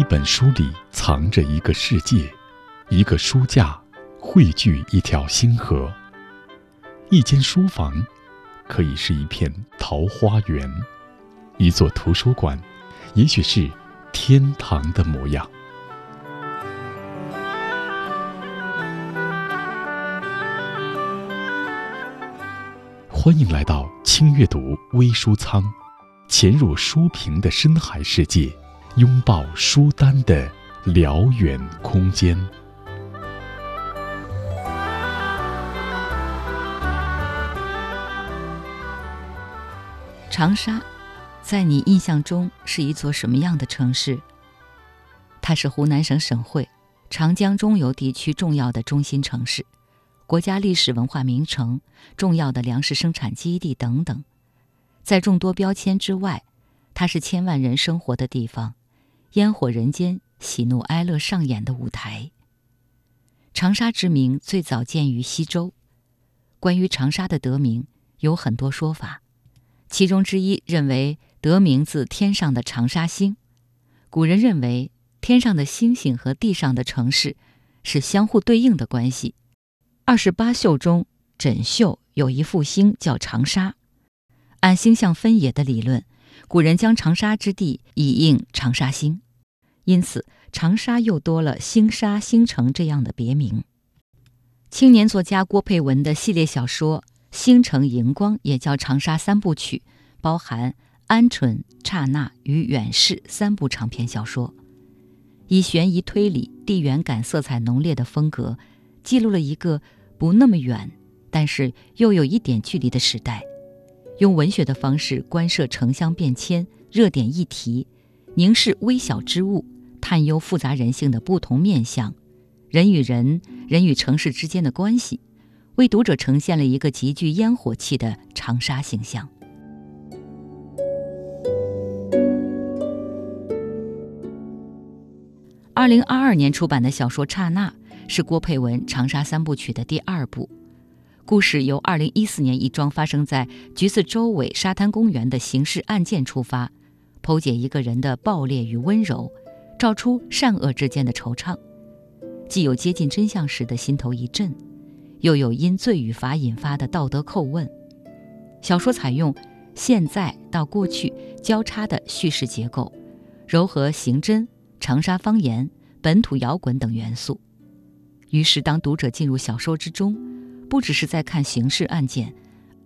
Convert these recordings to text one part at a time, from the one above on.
一本书里藏着一个世界，一个书架汇聚一条星河。一间书房，可以是一片桃花源；一座图书馆，也许是天堂的模样。欢迎来到轻阅读微书仓，潜入书评的深海世界，拥抱书单的辽远空间。长沙，在你印象中是一座什么样的城市？它是湖南省省会、长江中游地区重要的中心城市。国家历史文化名城、重要的粮食生产基地等等，在众多标签之外，它是千万人生活的地方，烟火人间、喜怒哀乐上演的舞台。长沙之名最早见于西周。关于长沙的得名有很多说法，其中之一认为得名自天上的长沙星。古人认为天上的星星和地上的城市是相互对应的关系。二十八宿中，枕宿有一副星叫长沙。按星象分野的理论，古人将长沙之地以应长沙星，因此长沙又多了星沙星城这样的别名。青年作家郭佩文的系列小说《星城荧光》也叫长沙三部曲，包含《鹌鹑》《刹那》与《远视》三部长篇小说，以悬疑推理、地缘感色彩浓烈的风格，记录了一个。不那么远，但是又有一点距离的时代，用文学的方式观涉城乡变迁、热点议题，凝视微小之物，探幽复杂人性的不同面相，人与人、人与城市之间的关系，为读者呈现了一个极具烟火气的长沙形象。二零二二年出版的小说《刹那》。是郭佩文《长沙三部曲》的第二部，故事由2014年一桩发生在橘子洲尾沙滩公园的刑事案件出发，剖解一个人的暴烈与温柔，照出善恶之间的惆怅，既有接近真相时的心头一震，又有因罪与罚引发的道德叩问。小说采用现在到过去交叉的叙事结构，糅合刑侦、长沙方言、本土摇滚等元素。于是，当读者进入小说之中，不只是在看刑事案件，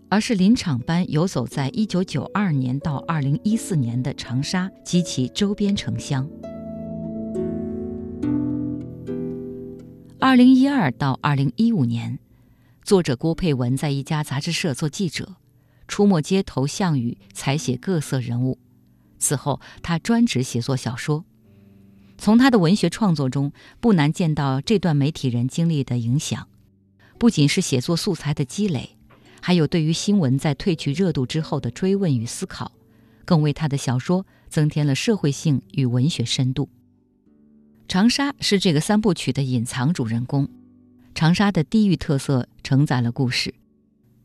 而是临场般游走在1992年到2014年的长沙及其周边城乡。2012到2015年，作者郭佩文在一家杂志社做记者，出没街头巷宇，采写各色人物。此后，他专职写作小说。从他的文学创作中，不难见到这段媒体人经历的影响，不仅是写作素材的积累，还有对于新闻在褪去热度之后的追问与思考，更为他的小说增添了社会性与文学深度。长沙是这个三部曲的隐藏主人公，长沙的地域特色承载了故事，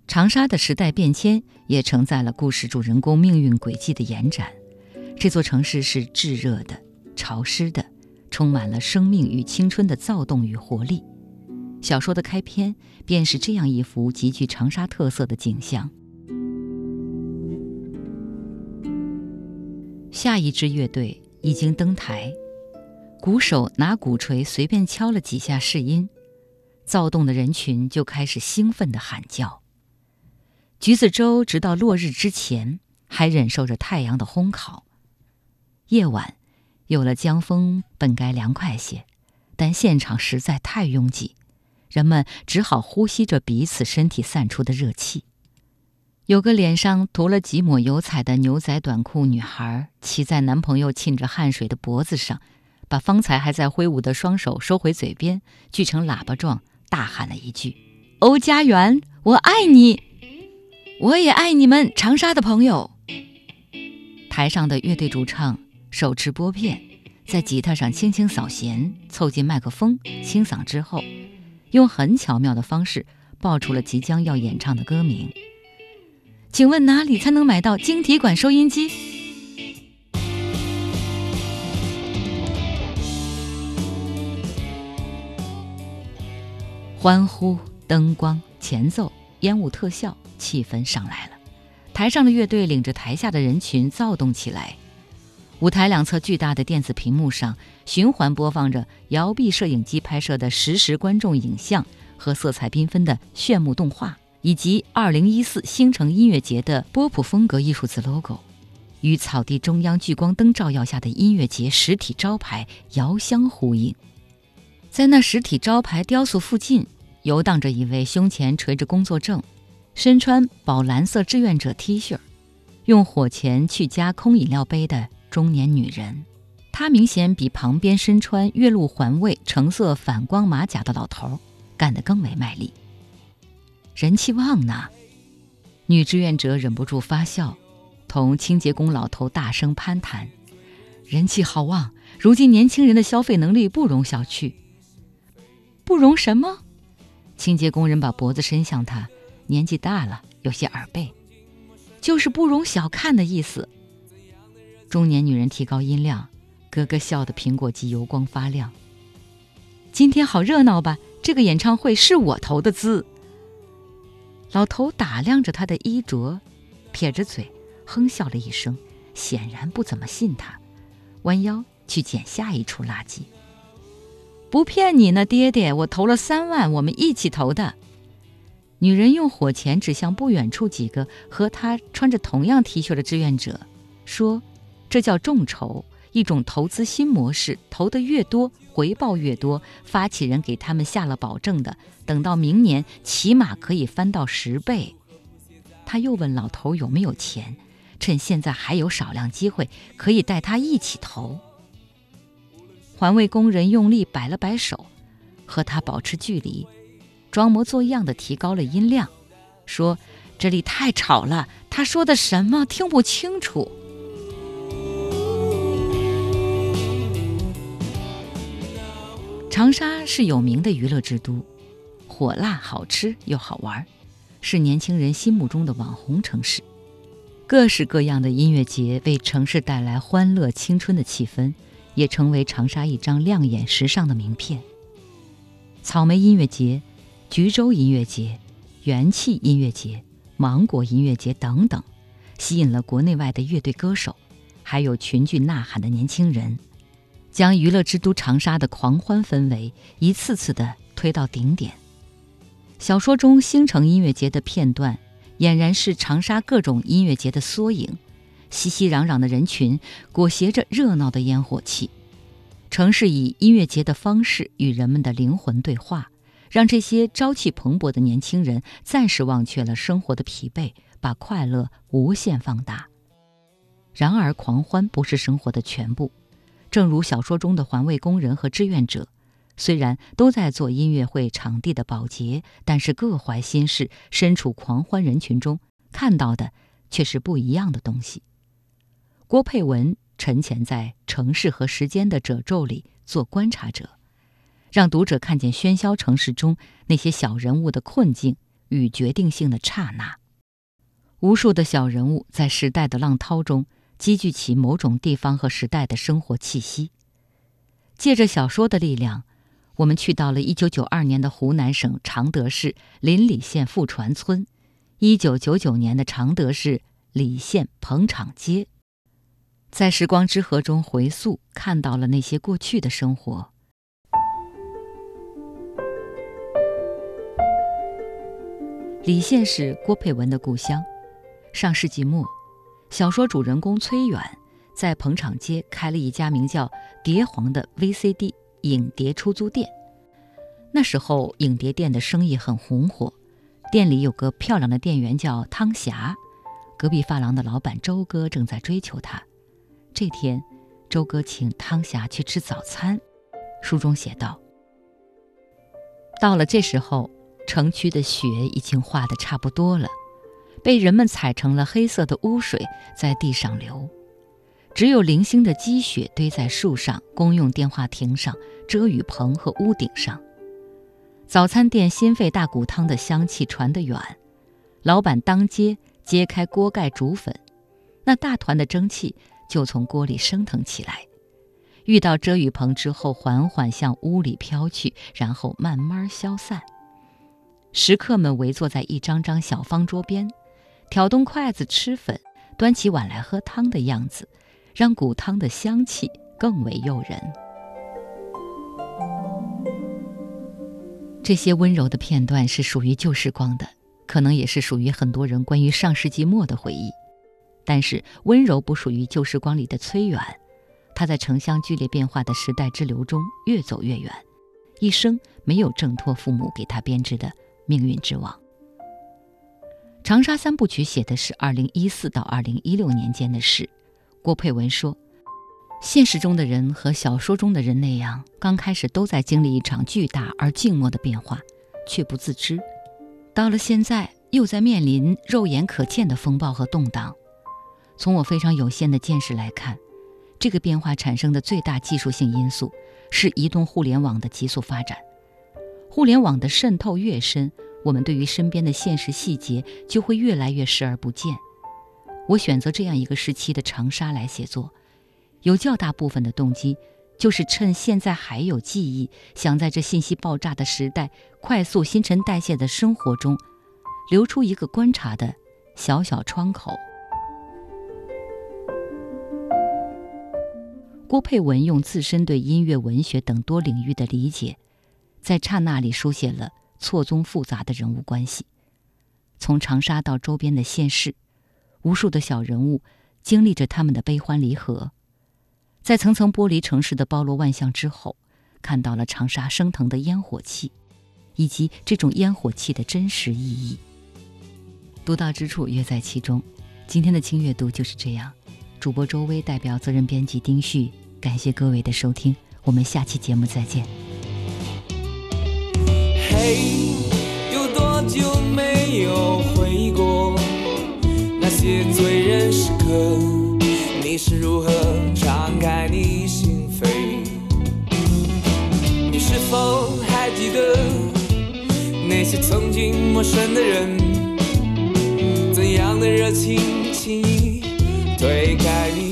长沙的时代变迁也承载了故事主人公命运轨迹的延展。这座城市是炙热的。潮湿的，充满了生命与青春的躁动与活力。小说的开篇便是这样一幅极具长沙特色的景象。下一支乐队已经登台，鼓手拿鼓槌随便敲了几下试音，躁动的人群就开始兴奋的喊叫。橘子洲直到落日之前还忍受着太阳的烘烤，夜晚。有了江风，本该凉快些，但现场实在太拥挤，人们只好呼吸着彼此身体散出的热气。有个脸上涂了几抹油彩的牛仔短裤女孩，骑在男朋友沁着汗水的脖子上，把方才还在挥舞的双手收回嘴边，锯成喇叭状，大喊了一句：“欧家园，我爱你！我也爱你们长沙的朋友。”台上的乐队主唱。手持拨片，在吉他上轻轻扫弦，凑近麦克风清嗓之后，用很巧妙的方式报出了即将要演唱的歌名。请问哪里才能买到晶体管收音机？欢呼灯光前奏烟雾特效气氛上来了。台上的乐队领着台下的人群躁动起来。舞台两侧巨大的电子屏幕上循环播放着摇臂摄影机拍摄的实时观众影像和色彩缤纷的炫目动画，以及2014星城音乐节的波普风格艺术字 logo，与草地中央聚光灯照耀下的音乐节实体招牌遥相呼应。在那实体招牌雕塑附近，游荡着一位胸前垂着工作证、身穿宝蓝色志愿者 T 恤、用火钳去夹空饮料杯的。中年女人，她明显比旁边身穿月露环卫橙色反光马甲的老头干得更为卖力。人气旺呢，女志愿者忍不住发笑，同清洁工老头大声攀谈：“人气好旺，如今年轻人的消费能力不容小觑。”不容什么？清洁工人把脖子伸向他，年纪大了，有些耳背，就是不容小看的意思。中年女人提高音量，咯咯笑得苹果肌油光发亮。今天好热闹吧？这个演唱会是我投的资。老头打量着她的衣着，撇着嘴，哼笑了一声，显然不怎么信她，弯腰去捡下一处垃圾。不骗你呢，爹爹，我投了三万，我们一起投的。女人用火钳指向不远处几个和她穿着同样 T 恤的志愿者，说。这叫众筹，一种投资新模式，投得越多，回报越多。发起人给他们下了保证的，等到明年起码可以翻到十倍。他又问老头有没有钱，趁现在还有少量机会，可以带他一起投。环卫工人用力摆了摆手，和他保持距离，装模作样的提高了音量，说：“这里太吵了，他说的什么听不清楚。”长沙是有名的娱乐之都，火辣好吃又好玩，是年轻人心目中的网红城市。各式各样的音乐节为城市带来欢乐青春的气氛，也成为长沙一张亮眼时尚的名片。草莓音乐节、橘洲音乐节、元气音乐节、芒果音乐节等等，吸引了国内外的乐队歌手，还有群聚呐喊的年轻人。将娱乐之都长沙的狂欢氛围一次次地推到顶点。小说中星城音乐节的片段，俨然是长沙各种音乐节的缩影。熙熙攘攘的人群裹挟着热闹的烟火气，城市以音乐节的方式与人们的灵魂对话，让这些朝气蓬勃的年轻人暂时忘却了生活的疲惫，把快乐无限放大。然而，狂欢不是生活的全部。正如小说中的环卫工人和志愿者，虽然都在做音乐会场地的保洁，但是各怀心事，身处狂欢人群中，看到的却是不一样的东西。郭佩文沉潜在城市和时间的褶皱里做观察者，让读者看见喧嚣城市中那些小人物的困境与决定性的刹那。无数的小人物在时代的浪涛中。积聚起某种地方和时代的生活气息。借着小说的力量，我们去到了1992年的湖南省常德市临澧县富船村，1999年的常德市澧县彭场街，在时光之河中回溯，看到了那些过去的生活。澧县是郭佩文的故乡，上世纪末。小说主人公崔远在捧场街开了一家名叫“蝶皇”的 VCD 影碟出租店。那时候影碟店的生意很红火，店里有个漂亮的店员叫汤霞，隔壁发廊的老板周哥正在追求她。这天，周哥请汤霞去吃早餐。书中写道：“到了这时候，城区的雪已经化得差不多了。”被人们踩成了黑色的污水，在地上流。只有零星的积雪堆在树上、公用电话亭上、遮雨棚和屋顶上。早餐店心肺大骨汤的香气传得远，老板当街揭开锅盖煮粉，那大团的蒸汽就从锅里升腾起来，遇到遮雨棚之后，缓缓向屋里飘去，然后慢慢消散。食客们围坐在一张张小方桌边，挑动筷子吃粉，端起碗来喝汤的样子，让骨汤的香气更为诱人。这些温柔的片段是属于旧时光的，可能也是属于很多人关于上世纪末的回忆。但是温柔不属于旧时光里的崔远，他在城乡剧烈变化的时代之流中越走越远，一生没有挣脱父母给他编织的命运之网。《长沙三部曲》写的是2014到2016年间的事。郭佩文说：“现实中的人和小说中的人那样，刚开始都在经历一场巨大而静默的变化，却不自知；到了现在，又在面临肉眼可见的风暴和动荡。”从我非常有限的见识来看，这个变化产生的最大技术性因素是移动互联网的急速发展。互联网的渗透越深，我们对于身边的现实细节就会越来越视而不见。我选择这样一个时期的长沙来写作，有较大部分的动机就是趁现在还有记忆，想在这信息爆炸的时代、快速新陈代谢的生活中，留出一个观察的小小窗口。郭佩文用自身对音乐、文学等多领域的理解，在刹那里书写了错综复杂的人物关系。从长沙到周边的县市，无数的小人物经历着他们的悲欢离合，在层层剥离城市的包罗万象之后，看到了长沙升腾的烟火气，以及这种烟火气的真实意义。独到之处约在其中。今天的轻阅读就是这样。主播周薇代表责任编辑丁旭，感谢各位的收听，我们下期节目再见。嘿，有多久没有回忆过那些醉人时刻？你是如何敞开你心扉？你是否还记得那些曾经陌生的人？怎样的热情轻易？推开你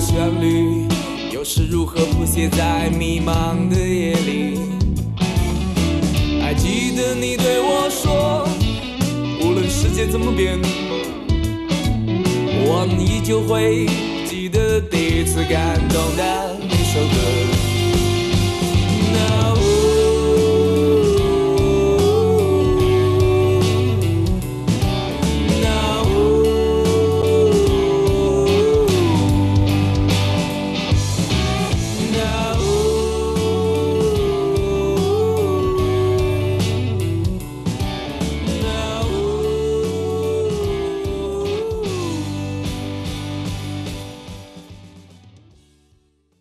旋律又是如何谱写在迷茫的夜里，还记得你对我说，无论世界怎么变，我依旧会记得第一次感动的那首歌。